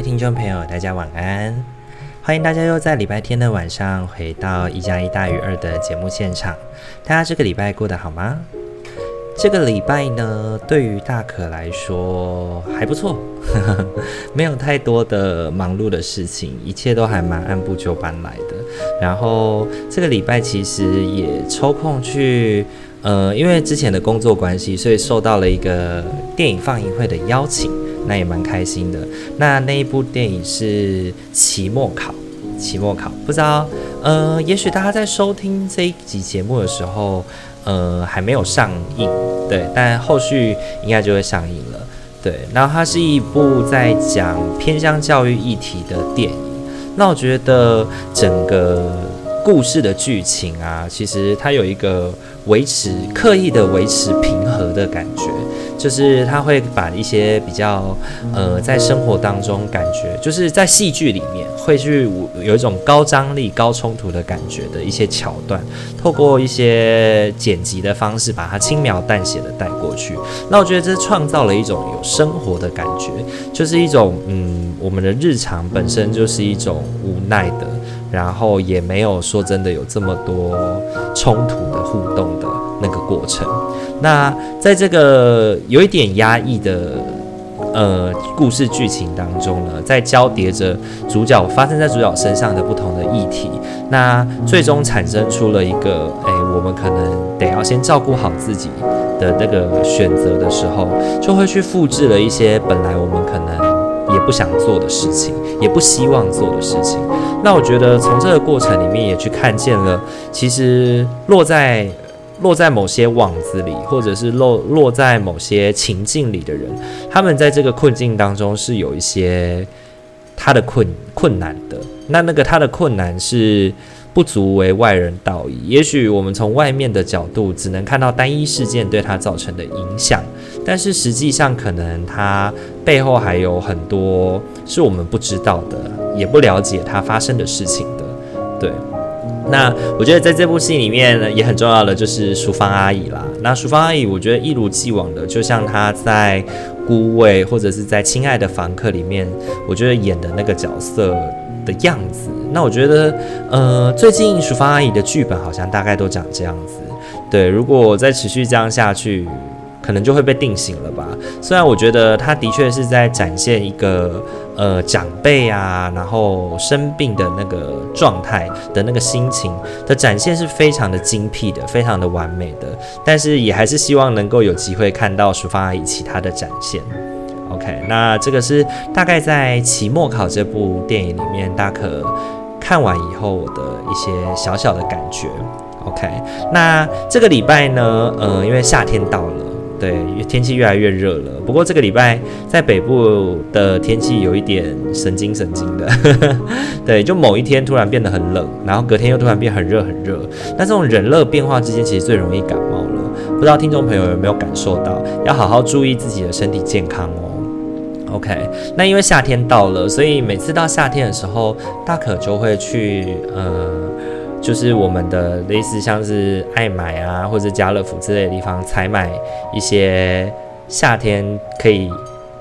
位听众朋友，大家晚安！欢迎大家又在礼拜天的晚上回到一加一大于二的节目现场。大家这个礼拜过得好吗？这个礼拜呢，对于大可来说还不错，呵呵，没有太多的忙碌的事情，一切都还蛮按部就班来的。然后这个礼拜其实也抽空去，呃，因为之前的工作关系，所以受到了一个电影放映会的邀请。那也蛮开心的。那那一部电影是《期末考》，期末考不知道，呃，也许大家在收听这一集节目的时候，呃，还没有上映，对，但后续应该就会上映了，对。然后它是一部在讲偏乡教育议题的电影。那我觉得整个故事的剧情啊，其实它有一个维持刻意的维持平和的感觉。就是他会把一些比较，呃，在生活当中感觉，就是在戏剧里面会去有一种高张力、高冲突的感觉的一些桥段，透过一些剪辑的方式把它轻描淡写的带过去。那我觉得这创造了一种有生活的感觉，就是一种，嗯，我们的日常本身就是一种无奈的，然后也没有说真的有这么多冲突的互动的那个过程。那在这个有一点压抑的呃故事剧情当中呢，在交叠着主角发生在主角身上的不同的议题，那最终产生出了一个哎，我们可能得要先照顾好自己的那个选择的时候，就会去复制了一些本来我们可能也不想做的事情，也不希望做的事情。那我觉得从这个过程里面也去看见了，其实落在。落在某些网子里，或者是落落在某些情境里的人，他们在这个困境当中是有一些他的困困难的。那那个他的困难是不足为外人道矣。也许我们从外面的角度只能看到单一事件对他造成的影响，但是实际上可能他背后还有很多是我们不知道的，也不了解他发生的事情的。对。那我觉得在这部戏里面呢，也很重要的就是淑芳阿姨啦。那淑芳阿姨，我觉得一如既往的，就像她在《孤味》或者是在《亲爱的房客》里面，我觉得演的那个角色的样子。那我觉得，呃，最近淑芳阿姨的剧本好像大概都长这样子。对，如果再持续这样下去，可能就会被定型了吧。虽然我觉得他的确是在展现一个。呃，长辈啊，然后生病的那个状态的那个心情的展现是非常的精辟的，非常的完美的。但是也还是希望能够有机会看到淑芳阿姨其他的展现。OK，那这个是大概在《期末考》这部电影里面，大可看完以后我的一些小小的感觉。OK，那这个礼拜呢，呃，因为夏天到了。对，天气越来越热了。不过这个礼拜在北部的天气有一点神经神经的，对，就某一天突然变得很冷，然后隔天又突然变很热很热。那这种冷热变化之间，其实最容易感冒了。不知道听众朋友有没有感受到，要好好注意自己的身体健康哦。OK，那因为夏天到了，所以每次到夏天的时候，大可就会去呃。就是我们的类似像是爱买啊，或者家乐福之类的地方采买一些夏天可以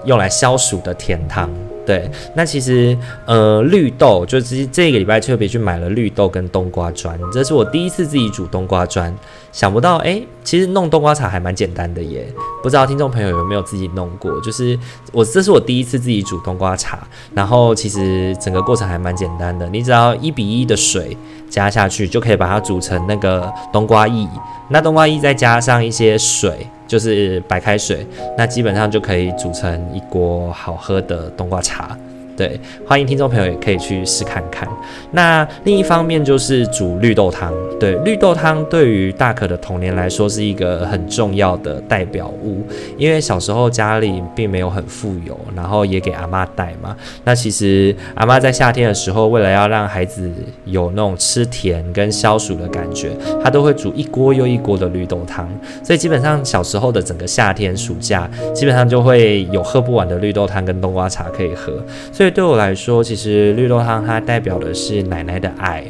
用来消暑的甜汤。对，那其实呃绿豆就是这个礼拜特别去买了绿豆跟冬瓜砖，这是我第一次自己煮冬瓜砖，想不到哎、其实弄冬瓜茶还蛮简单的耶，不知道听众朋友有没有自己弄过？就是我这是我第一次自己煮冬瓜茶，然后其实整个过程还蛮简单的，你只要一比一的水加下去就可以把它煮成那个冬瓜液，那冬瓜液再加上一些水。就是白开水，那基本上就可以煮成一锅好喝的冬瓜茶。对，欢迎听众朋友也可以去试看看。那另一方面就是煮绿豆汤。对，绿豆汤对于大可的童年来说是一个很重要的代表物，因为小时候家里并没有很富有，然后也给阿妈带嘛。那其实阿妈在夏天的时候，为了要让孩子有那种吃甜跟消暑的感觉，她都会煮一锅又一锅的绿豆汤。所以基本上小时候的整个夏天、暑假，基本上就会有喝不完的绿豆汤跟冬瓜茶可以喝。所以对我来说，其实绿豆汤它代表的是奶奶的爱，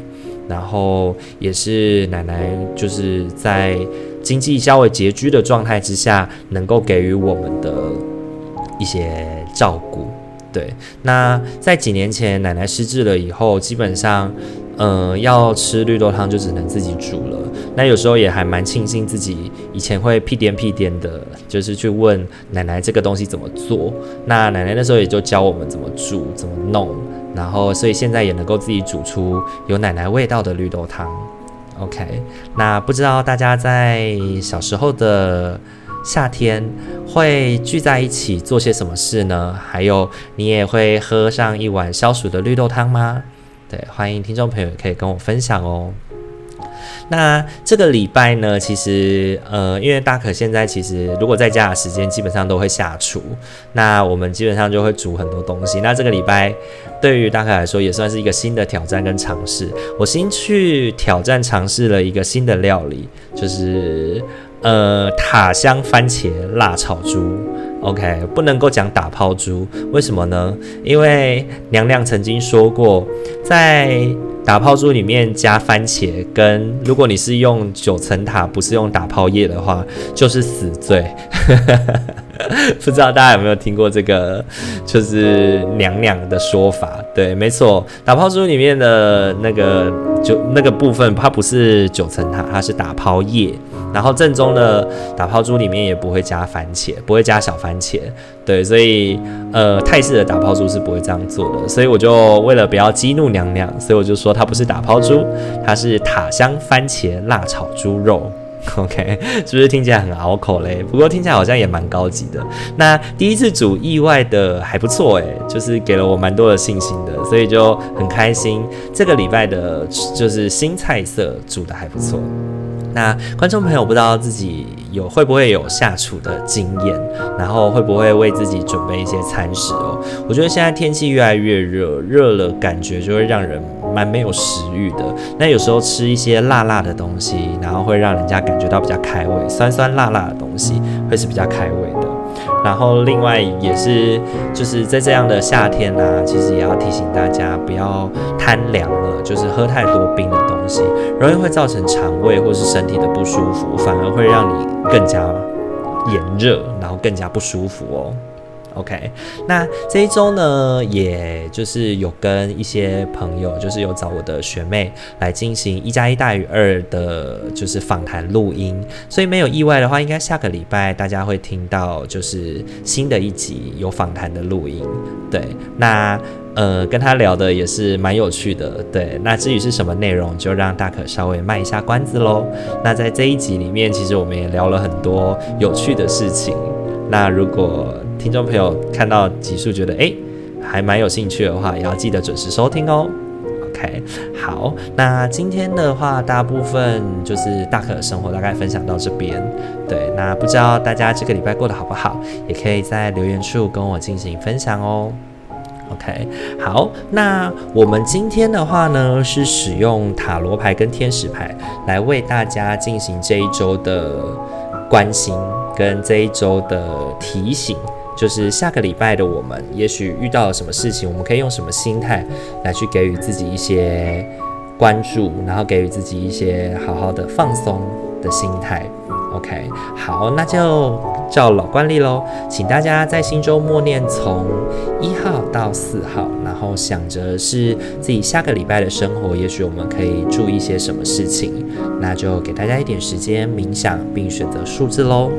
然后也是奶奶就是在经济较为拮据的状态之下，能够给予我们的一些照顾。对，那在几年前奶奶失智了以后，基本上。嗯、要吃绿豆汤就只能自己煮了。那有时候也还蛮庆幸自己以前会屁颠屁颠的，就是去问奶奶这个东西怎么做。那奶奶那时候也就教我们怎么煮、怎么弄，然后所以现在也能够自己煮出有奶奶味道的绿豆汤。OK，那不知道大家在小时候的夏天会聚在一起做些什么事呢？还有你也会喝上一碗消暑的绿豆汤吗？对，欢迎听众朋友可以跟我分享哦。那这个礼拜呢，其实呃，因为大可现在其实如果在家的时间，基本上都会下厨。那我们基本上就会煮很多东西。那这个礼拜对于大可来说，也算是一个新的挑战跟尝试。我先去挑战尝试了一个新的料理，就是呃塔香番茄辣炒猪。OK，不能够讲打抛猪，为什么呢？因为娘娘曾经说过，在打抛猪里面加番茄，跟如果你是用九层塔，不是用打抛叶的话，就是死罪。不知道大家有没有听过这个，就是娘娘的说法？对，没错，打抛猪里面的那个就那个部分，它不是九层塔，它是打抛叶。然后正宗的打抛猪里面也不会加番茄，不会加小番茄，对，所以呃泰式的打抛猪是不会这样做的，所以我就为了不要激怒娘娘，所以我就说它不是打抛猪，它是塔香番茄辣炒猪肉，OK，是不是听起来很拗口嘞？不过听起来好像也蛮高级的。那第一次煮意外的还不错诶，就是给了我蛮多的信心的，所以就很开心。这个礼拜的就是新菜色煮的还不错。那观众朋友不知道自己有会不会有下厨的经验，然后会不会为自己准备一些餐食哦？我觉得现在天气越来越热，热了感觉就会让人蛮没有食欲的。那有时候吃一些辣辣的东西，然后会让人家感觉到比较开胃，酸酸辣辣的东西会是比较开胃的。然后另外也是就是在这样的夏天呢、其实也要提醒大家不要贪凉了，就是喝太多冰的东西，容易会造成肠胃或是身体的不舒服，反而会让你更加炎热，然后更加不舒服哦。OK，那这一周呢，也就是有跟一些朋友，就是有找我的学妹来进行一加一大于二的，就是访谈录音，所以没有意外的话，应该下个礼拜大家会听到就是新的一集有访谈的录音。对，那呃跟他聊的也是蛮有趣的。对，那至于是什么内容，就让大可稍微卖一下关子喽。那在这一集里面，其实我们也聊了很多有趣的事情。那如果听众朋友看到集数觉得诶还蛮有兴趣的话，也要记得准时收听哦。OK，好，那今天的话，大部分就是大可的生活大概分享到这边。对，那不知道大家这个礼拜过得好不好，也可以在留言处跟我进行分享哦。OK，好，那我们今天的话呢，是使用塔罗牌跟天使牌来为大家进行这一周的关心跟这一周的提醒。就是下个礼拜的我们，也许遇到了什么事情，我们可以用什么心态来去给予自己一些关注，然后给予自己一些好好的放松的心态。OK，好，那就照老惯例喽，请大家在心中默念从一号到四号，然后想着是自己下个礼拜的生活，也许我们可以注意些什么事情，那就给大家一点时间冥想，并选择数字喽。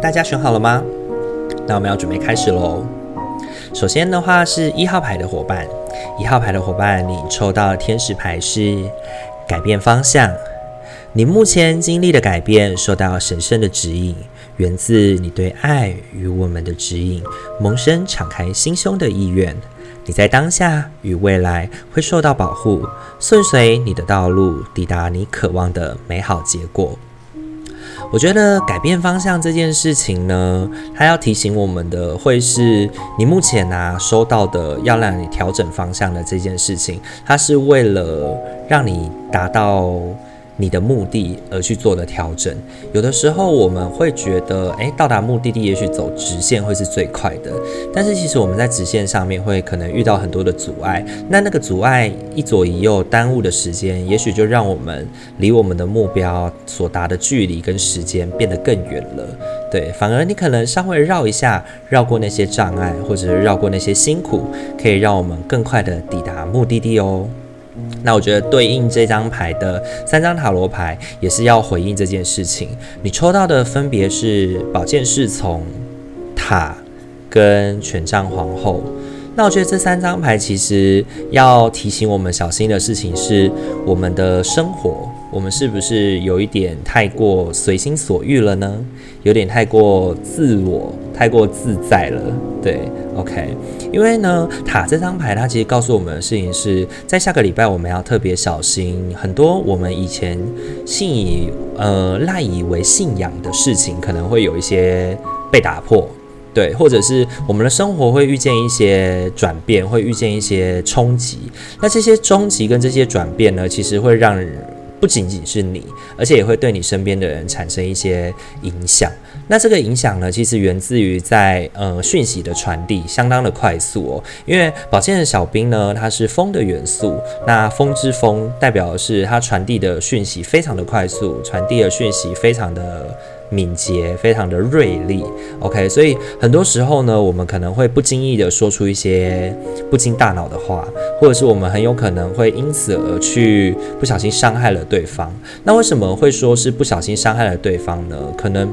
大家选好了吗？那我们要准备开始喽。首先的话是一号牌的伙伴，一号牌的伙伴，你抽到天使牌是改变方向。你目前经历的改变，受到神圣的指引，源自你对爱与我们的指引，萌生敞开心胸的意愿。你在当下与未来会受到保护，顺随你的道路，抵达你渴望的美好结果。我觉得改变方向这件事情呢，它要提醒我们的会是你目前啊收到的要让你调整方向的这件事情，它是为了让你达到。你的目的而去做的调整，有的时候我们会觉得，诶，到达目的地也许走直线会是最快的，但是其实我们在直线上面会可能遇到很多的阻碍，那那个阻碍一左一右耽误的时间，也许就让我们离我们的目标所达的距离跟时间变得更远了。对，反而你可能稍微绕一下，绕过那些障碍，或者是绕过那些辛苦，可以让我们更快的抵达目的地哦。那我觉得对应这张牌的三张塔罗牌也是要回应这件事情。你抽到的分别是宝剑侍从、塔跟权杖皇后。那我觉得这三张牌其实要提醒我们小心的事情是，我们的生活，我们是不是有一点太过随心所欲了呢？有点太过自我。太过自在了，对，OK，因为呢，塔这张牌它其实告诉我们的事情是在下个礼拜我们要特别小心，很多我们以前信以呃赖以为信仰的事情，可能会有一些被打破，对，或者是我们的生活会遇见一些转变，会遇见一些冲击。那这些冲击跟这些转变呢，其实会让不仅仅是你，而且也会对你身边的人产生一些影响。那这个影响呢，其实源自于在呃讯息的传递相当的快速哦。因为宝剑的小兵呢，它是风的元素，那风之风代表的是它传递的讯息非常的快速，传递的讯息非常的敏捷，非常的锐利。OK，所以很多时候呢，我们可能会不经意的说出一些不经大脑的话，或者是我们很有可能会因此而去不小心伤害了对方。那为什么会说是不小心伤害了对方呢？可能。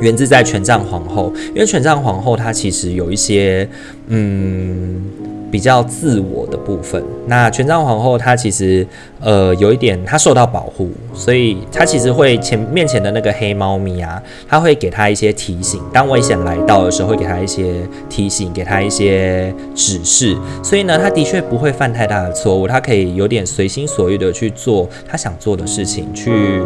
源自在权杖皇后，因为权杖皇后她其实有一些嗯比较自我的部分。那权杖皇后她其实呃有一点她受到保护，所以她其实会前面前的那个黑猫咪啊，她会给她一些提醒。当危险来到的时候，会给她一些提醒，给她一些指示。所以呢，她的确不会犯太大的错误，她可以有点随心所欲的去做她想做的事情，去。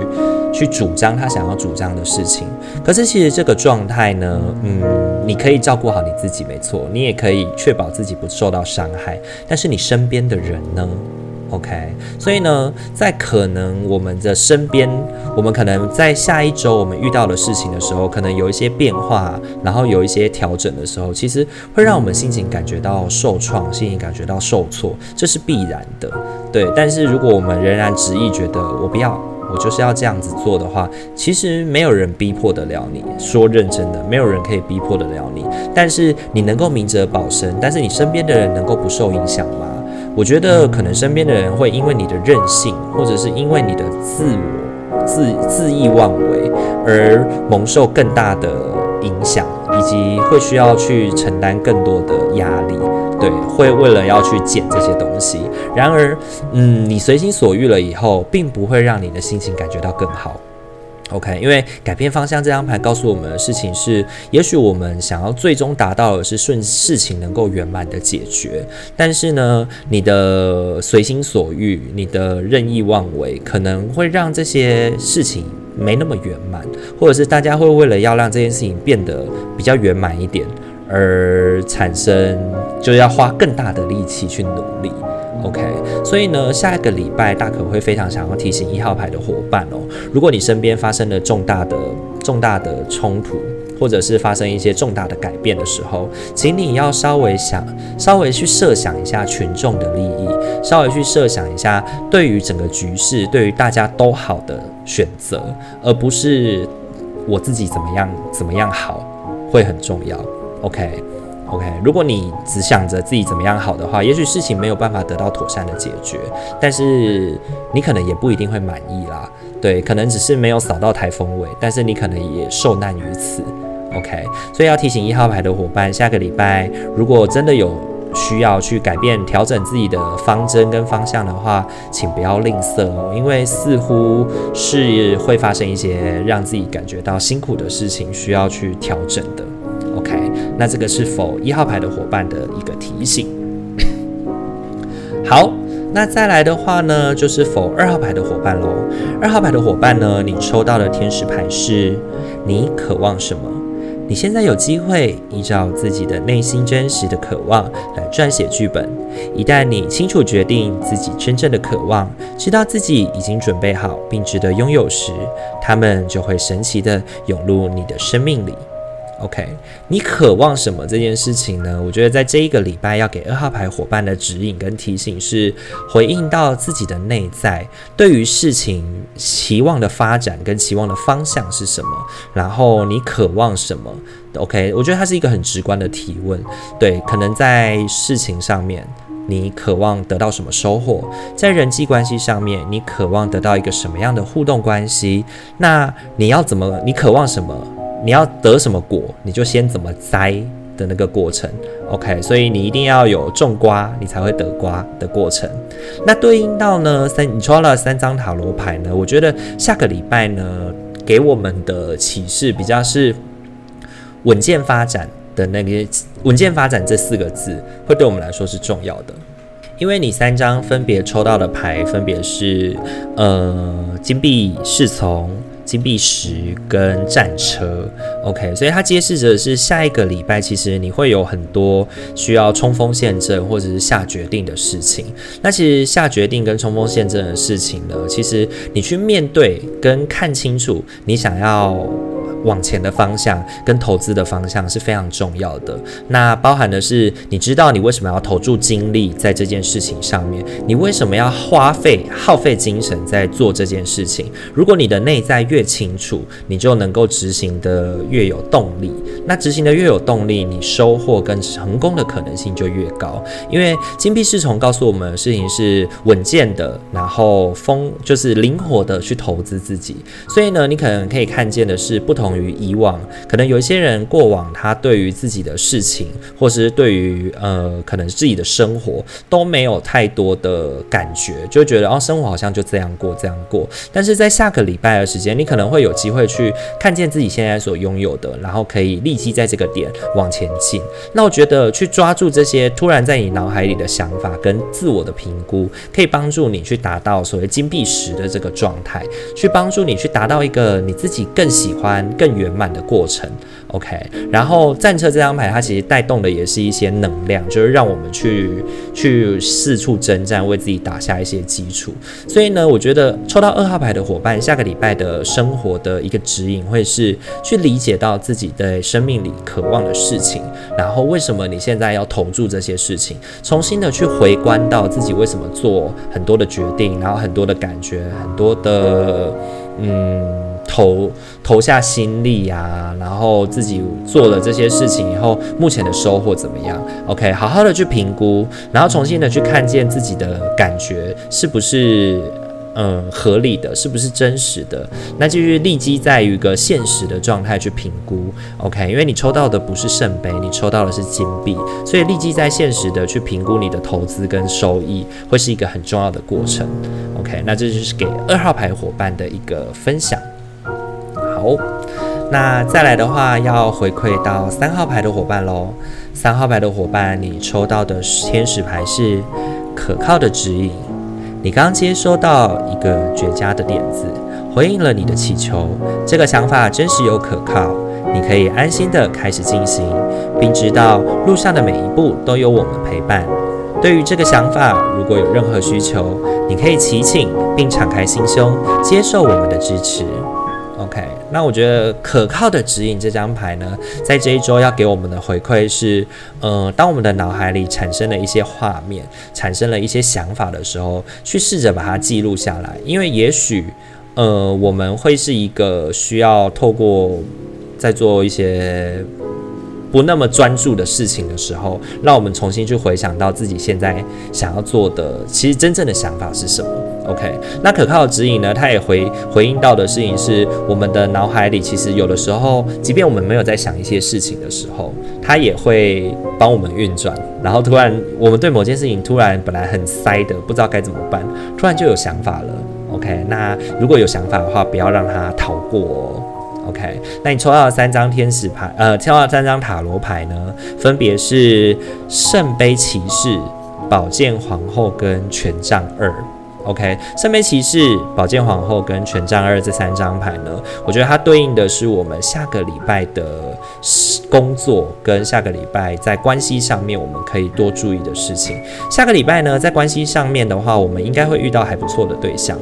去主张她想要主张的事情，可是其实这个状态呢，嗯，你可以照顾好你自己，没错，你也可以确保自己不受到伤害。但是你身边的人呢？OK，所以呢，在可能我们的身边，我们可能在下一周我们遇到的事情的时候，可能有一些变化，然后有一些调整的时候，其实会让我们心情感觉到受创，心情感觉到受挫，这是必然的，对。但是如果我们仍然执意觉得我不要。我就是要这样子做的话，其实没有人逼迫得了你。说认真的，没有人可以逼迫得了你。但是你能够明哲保身，但是你身边的人能够不受影响吗？我觉得可能身边的人会因为你的任性，或者是因为你的自我、自恣意妄为而蒙受更大的影响，以及会需要去承担更多的压力。对，会为了要去捡这些东西。然而，嗯，你随心所欲了以后，并不会让你的心情感觉到更好。OK，因为改变方向这张牌告诉我们的事情是，也许我们想要最终达到的是顺事情能够圆满的解决，但是呢，你的随心所欲，你的任意妄为，可能会让这些事情没那么圆满，或者是大家会为了要让这件事情变得比较圆满一点。而产生就要花更大的力气去努力，OK。所以呢，下一个礼拜大可会非常想要提醒一号牌的伙伴哦，如果你身边发生了重大的重大的冲突，或者是发生一些重大的改变的时候，请你要稍微想，稍微去设想一下群众的利益，稍微去设想一下对于整个局势，对于大家都好的选择，而不是我自己怎么样怎么样好会很重要。OK，OK 如果你只想着自己怎么样好的话，也许事情没有办法得到妥善的解决，但是你可能也不一定会满意啦。对，可能只是没有扫到台风尾，但是你可能也受难于此。OK，所以要提醒一号牌的伙伴，下个礼拜如果真的有需要去改变、调整自己的方针跟方向的话，请不要吝啬哦，因为似乎是会发生一些让自己感觉到辛苦的事情，需要去调整的。OK，那这个是否一号牌的伙伴的一个提醒。好，那再来的话呢，就是否二号牌的伙伴喽。二号牌的伙伴呢，你抽到的天使牌是，你渴望什么？你现在有机会依照自己的内心真实的渴望来撰写剧本。一旦你清楚决定自己真正的渴望，知道自己已经准备好并值得拥有时，他们就会神奇的涌入你的生命里。OK，你渴望什么这件事情呢？我觉得在这一个礼拜要给二号牌伙伴的指引跟提醒是，回应到自己的内在，对于事情期望的发展跟期望的方向是什么，然后你渴望什么？OK，我觉得它是一个很直观的提问。对，可能在事情上面，你渴望得到什么收获？在人际关系上面，你渴望得到一个什么样的互动关系？那你要怎么？你渴望什么？你要得什么果，你就先怎么栽的那个过程，OK，所以你一定要有种瓜，你才会得瓜的过程。那对应到呢三，你抽了三张塔罗牌呢，我觉得下个礼拜呢，给我们的启示比较是稳健发展的那个稳健发展这四个字，会对我们来说是重要的，因为你三张分别抽到的牌分别是呃金币侍从。金币石跟战车，OK，所以它揭示着是下一个礼拜，其实你会有很多需要冲锋陷阵或者是下决定的事情。那其实下决定跟冲锋陷阵的事情呢，其实你去面对跟看清楚你想要。往前的方向跟投资的方向是非常重要的。那包含的是，你知道你为什么要投注精力在这件事情上面？你为什么要花费耗费精神在做这件事情？如果你的内在越清楚，你就能够执行的越有动力。那执行的越有动力，你收获跟成功的可能性就越高。因为金币侍从告诉我们的事情是稳健的，然后风就是灵活的去投资自己。所以呢，你可能可以看见的是不同。于以往，可能有一些人过往，他对于自己的事情，或是对于呃，可能自己的生活都没有太多的感觉，就觉得哦，生活好像就这样过，这样过。但是在下个礼拜的时间，你可能会有机会去看见自己现在所拥有的，然后可以立即在这个点往前进。那我觉得去抓住这些突然在你脑海里的想法跟自我的评估，可以帮助你去达到所谓金币十的这个状态，去帮助你去达到一个你自己更喜欢。更圆满的过程，OK。然后战车这张牌，它其实带动的也是一些能量，就是让我们去去四处征战，为自己打下一些基础。所以呢，我觉得抽到二号牌的伙伴，下个礼拜的生活的一个指引会是去理解到自己的生命里渴望的事情，然后为什么你现在要投注这些事情，重新的去回观到自己为什么做很多的决定，然后很多的感觉，很多的嗯。投投下心力呀、然后自己做了这些事情以后，目前的收获怎么样？OK，好好的去评估，然后重新的去看见自己的感觉是不是嗯合理的，是不是真实的？那就是立即在于一个现实的状态去评估。OK，因为你抽到的不是圣杯，你抽到的是金币，所以立即在现实的去评估你的投资跟收益，会是一个很重要的过程。OK，那这就是给二号牌伙伴的一个分享。好，那再来的话，要回馈到三号牌的伙伴喽。三号牌的伙伴，你抽到的天使牌是可靠的指引。你刚接收到一个绝佳的点子，回应了你的祈求。这个想法真实又可靠，你可以安心的开始进行，并知道路上的每一步都有我们陪伴。对于这个想法，如果有任何需求，你可以祈请并敞开心胸，接受我们的支持。OK，那我觉得可靠的指引这张牌呢，在这一周要给我们的回馈是，呃，当我们的脑海里产生了一些画面，产生了一些想法的时候，去试着把它记录下来，因为也许，呃，我们会是一个需要透过在做一些不那么专注的事情的时候，让我们重新去回想到自己现在想要做的，其实真正的想法是什么。OK，那可靠的指引呢？它也回回应到的事情是，我们的脑海里其实有的时候，即便我们没有在想一些事情的时候，它也会帮我们运转。然后突然，我们对某件事情突然本来很塞的，不知道该怎么办，突然就有想法了。OK，那如果有想法的话，不要让它逃过哦。OK，那你抽到的三张天使牌，呃，抽到三张塔罗牌呢，分别是圣杯骑士、宝剑皇后跟权杖二。OK，圣杯骑士、宝剑皇后跟权杖二这三张牌呢，我觉得它对应的是我们下个礼拜的工作跟下个礼拜在关系上面我们可以多注意的事情。下个礼拜呢，在关系上面的话，我们应该会遇到还不错的对象。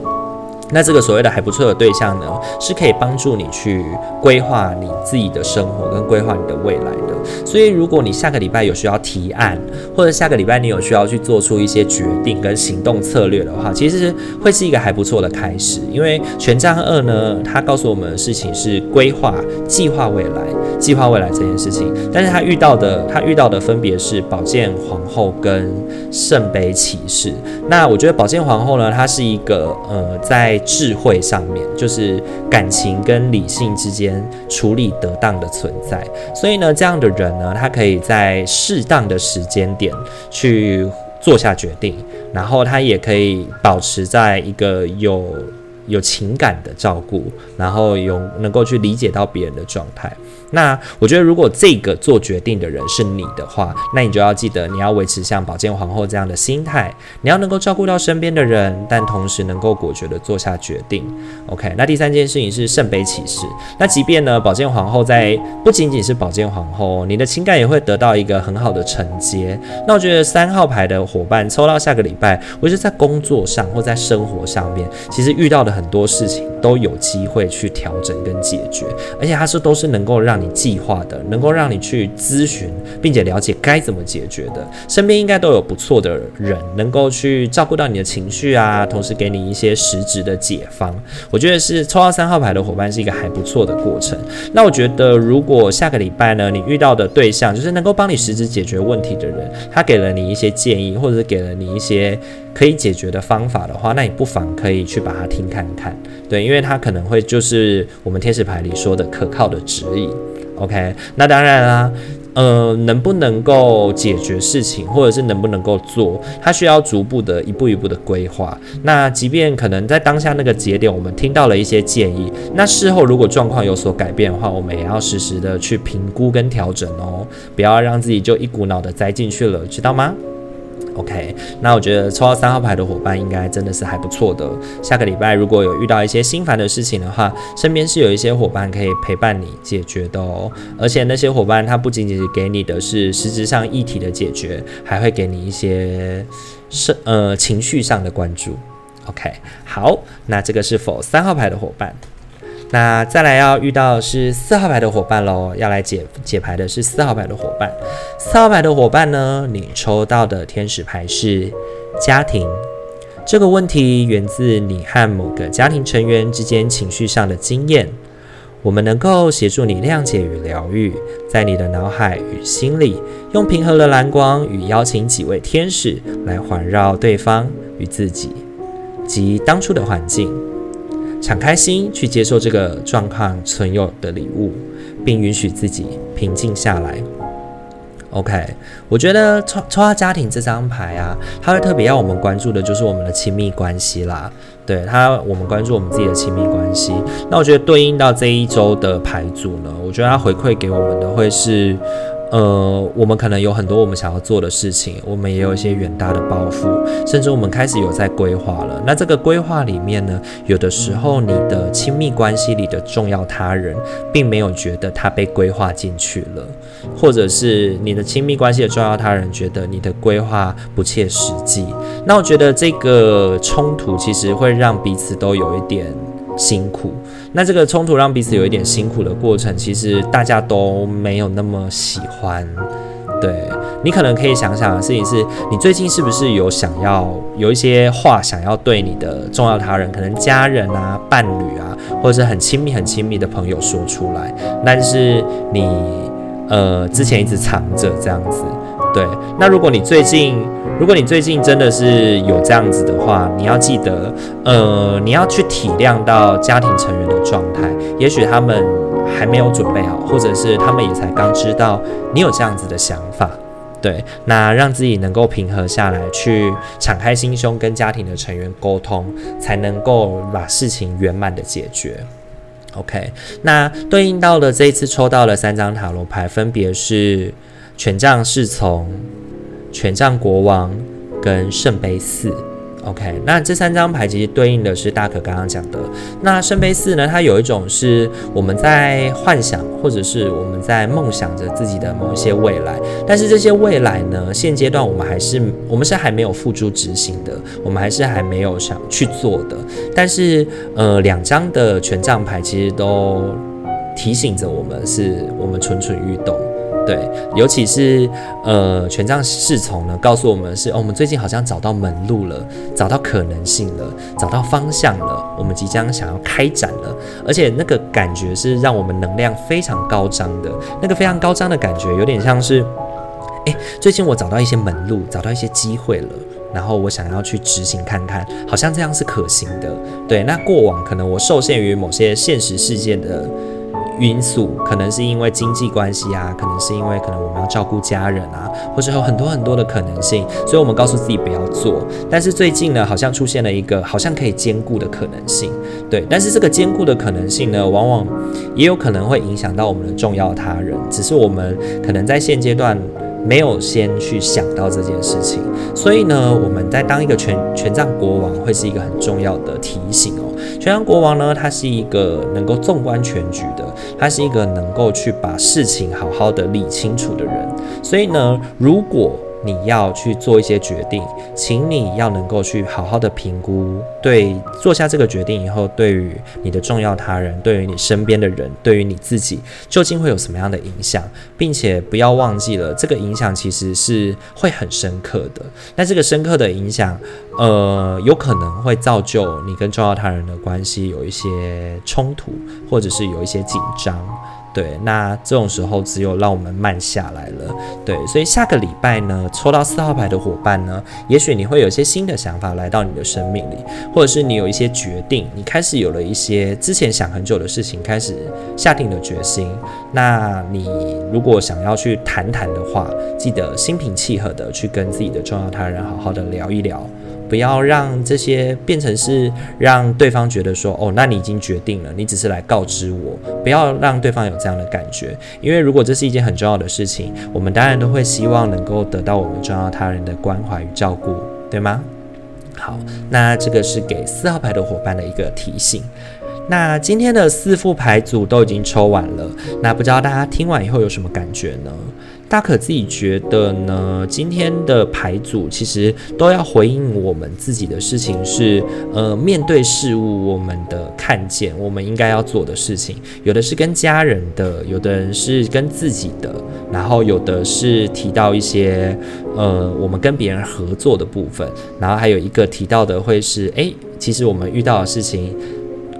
那这个所谓的还不错的对象呢，是可以帮助你去规划你自己的生活跟规划你的未来的。所以，如果你下个礼拜有需要提案，或者下个礼拜你有需要去做出一些决定跟行动策略的话，其实会是一个还不错的开始。因为权杖二呢，它告诉我们的事情是规划、计划未来、计划未来这件事情。但是他遇到的，他遇到的分别是宝剑皇后跟圣杯骑士。那我觉得宝剑皇后呢，它是一个呃，在智慧上面，就是感情跟理性之间处理得当的存在。所以呢，这样的人呢，他可以在适当的时间点去做下决定，然后他也可以保持在一个有有情感的照顾，然后有能够去理解到别人的状态。那我觉得，如果这个做决定的人是你的话，那你就要记得，你要维持像宝剑皇后这样的心态，你要能够照顾到身边的人，但同时能够果决的做下决定。OK，那第三件事情是圣杯骑士。那即便呢，宝剑皇后在不仅仅是宝剑皇后，你的情感也会得到一个很好的承接。那我觉得三号牌的伙伴抽到下个礼拜，我觉得在工作上或在生活上面，其实遇到的很很多事情都有机会去调整跟解决，而且它是都是能够让你计划的，能够让你去咨询，并且了解该怎么解决的。身边应该都有不错的人，能够去照顾到你的情绪啊，同时给你一些实质的解方。我觉得是抽到三号牌的伙伴是一个还不错的过程。那我觉得，如果下个礼拜呢，你遇到的对象就是能够帮你实质解决问题的人，他给了你一些建议，或者是给了你一些可以解决的方法的话，那你不妨可以去把它听看看。对，因为它可能会就是我们天使牌里说的可靠的指引。OK，那当然啦，呃，能不能够解决事情，或者是能不能够做，它需要逐步的一步一步的规划。那即便可能在当下那个节点，我们听到了一些建议，那事后如果状况有所改变的话，我们也要实时的去评估跟调整哦，不要让自己就一股脑的栽进去了，知道吗？OK，那我觉得抽到三号牌的伙伴应该真的是还不错的。下个礼拜如果有遇到一些心烦的事情的话，身边是有一些伙伴可以陪伴你解决的哦。而且那些伙伴他不仅仅是给你的是实质上议题的解决，还会给你一些是呃情绪上的关注。OK，好，那这个是否三号牌的伙伴？那再来要遇到的是四号牌的伙伴喽，要来解解牌的是四号牌的伙伴。四号牌的伙伴呢，你抽到的天使牌是家庭。这个问题源自你和某个家庭成员之间情绪上的经验。我们能够协助你谅解与疗愈，在你的脑海与心里，用平和的蓝光与邀请几位天使来环绕对方与自己及当初的环境。敞开心去接受这个状况存有的礼物，并允许自己平静下来。OK，我觉得抽抽到家庭这张牌啊，它会特别要我们关注的就是我们的亲密关系啦。对它，我们关注我们自己的亲密关系。那我觉得对应到这一周的牌组呢，我觉得它回馈给我们的会是。呃，我们可能有很多我们想要做的事情，我们也有一些远大的抱负，甚至我们开始有在规划了。那这个规划里面呢，有的时候你的亲密关系里的重要他人，并没有觉得他被规划进去了，或者是你的亲密关系的重要他人觉得你的规划不切实际。那我觉得这个冲突其实会让彼此都有一点辛苦。那这个冲突让彼此有一点辛苦的过程，其实大家都没有那么喜欢。对，你可能可以想想的事情是，你最近是不是有想要有一些话想要对你的重要他人，可能家人啊、伴侣啊，或者是很亲密、很亲密的朋友说出来，但是你呃之前一直藏着这样子。对，那如果你最近，如果你最近真的是有这样子的话，你要记得，呃，你要去体谅到家庭成员的状态，也许他们还没有准备好，或者是他们也才刚知道你有这样子的想法。对，那让自己能够平和下来，去敞开心胸跟家庭的成员沟通，才能够把事情圆满的解决。OK，那对应到的这一次抽到了三张塔罗牌，分别是权杖侍从、权杖国王跟圣杯四。OK，那这三张牌其实对应的是大可刚刚讲的。那圣杯四呢，它有一种是我们在幻想，或者是我们在梦想着自己的某一些未来，但是这些未来呢，现阶段我们还是我们是还没有付诸执行的，我们还是还没有想去做的。但是呃，两张的权杖牌其实都提醒着我们，是我们蠢蠢欲动。对，尤其是呃，权杖侍从呢，告诉我们是哦，我们最近好像找到门路了，找到可能性了，找到方向了，我们即将想要开展了，而且那个感觉是让我们能量非常高涨的，那个非常高涨的感觉，有点像是，哎，最近我找到一些门路，找到一些机会了，然后我想要去执行看看，好像这样是可行的。对，那过往可能我受限于某些现实事件的。因素可能是因为经济关系啊，可能是因为可能我们要照顾家人啊，或者有很多很多的可能性，所以我们告诉自己不要做。但是最近呢，好像出现了一个好像可以兼顾的可能性，对。但是这个兼顾的可能性呢，往往也有可能会影响到我们的重要他人，只是我们可能在现阶段。没有先去想到这件事情，所以呢，我们在当一个权权杖国王会是一个很重要的提醒哦。权杖国王呢，他是一个能够纵观全局的，他是一个能够去把事情好好的理清楚的人。所以呢，如果你要去做一些决定，请你要能够去好好的评估，对，做下这个决定以后，对于你的重要他人，对于你身边的人，对于你自己，究竟会有什么样的影响，并且不要忘记了，这个影响其实是会很深刻的。那这个深刻的影响，呃，有可能会造就你跟重要他人的关系有一些冲突，或者是有一些紧张。对，那这种时候只有让我们慢下来了。对，所以下个礼拜呢，抽到四号牌的伙伴呢，也许你会有一些新的想法来到你的生命里，或者是你有一些决定，你开始有了一些之前想很久的事情，开始下定了决心。那你如果想要去谈谈的话，记得心平气和的去跟自己的重要他人好好的聊一聊。不要让这些变成是让对方觉得说，哦，那你已经决定了，你只是来告知我。不要让对方有这样的感觉，因为如果这是一件很重要的事情，我们当然都会希望能够得到我们重要他人的关怀与照顾，对吗？好，那这个是给四号牌的伙伴的一个提醒。那今天的四副牌组都已经抽完了，那不知道大家听完以后有什么感觉呢？大可自己觉得呢，今天的牌组其实都要回应我们自己的事情是，呃，面对事物我们的看见，我们应该要做的事情，有的是跟家人的，有的人是跟自己的，然后有的是提到一些，呃，我们跟别人合作的部分，然后还有一个提到的会是，诶，其实我们遇到的事情，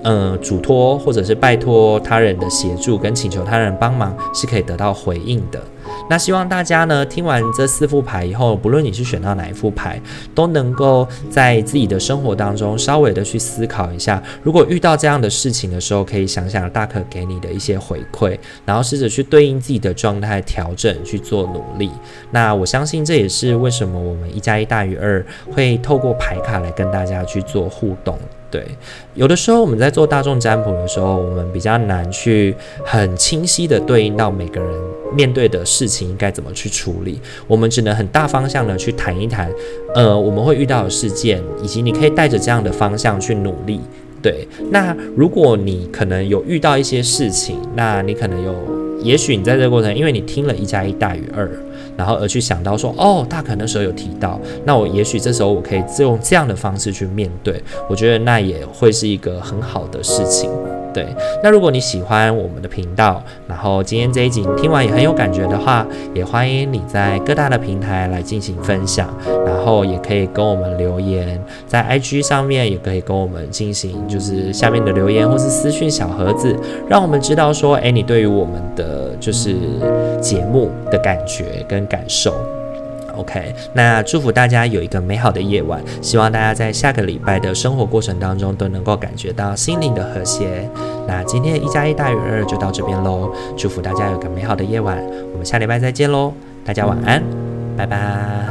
呃，嘱托或者是拜托他人的协助跟请求他人帮忙是可以得到回应的。那希望大家呢，听完这四副牌以后，不论你是选到哪一副牌，都能够在自己的生活当中稍微的去思考一下，如果遇到这样的事情的时候，可以想想大可给你的一些回馈，然后试着去对应自己的状态调整去做努力。那我相信这也是为什么我们一加一大于二会透过牌卡来跟大家去做互动。对，有的时候我们在做大众占卜的时候，我们比较难去很清晰的对应到每个人面对的事情应该怎么去处理，我们只能很大方向的去谈一谈，呃，我们会遇到的事件，以及你可以带着这样的方向去努力。对，那如果你可能有遇到一些事情，那你可能有，也许你在这个过程，因为你听了一加一大于二。然后而去想到说，哦，大可那时候有提到，那我也许这时候我可以用这样的方式去面对，我觉得那也会是一个很好的事情。对，那如果你喜欢我们的频道，然后今天这一集听完也很有感觉的话，也欢迎你在各大的平台来进行分享，然后也可以跟我们留言，在 IG 上面也可以跟我们进行就是下面的留言或是私讯小盒子，让我们知道说，诶，你对于我们的就是节目的感觉跟感受。OK，那祝福大家有一个美好的夜晚，希望大家在下个礼拜的生活过程当中都能够感觉到心灵的和谐。那今天的一加一大于二就到这边喽，祝福大家有个美好的夜晚，我们下礼拜再见喽，大家晚安，拜拜。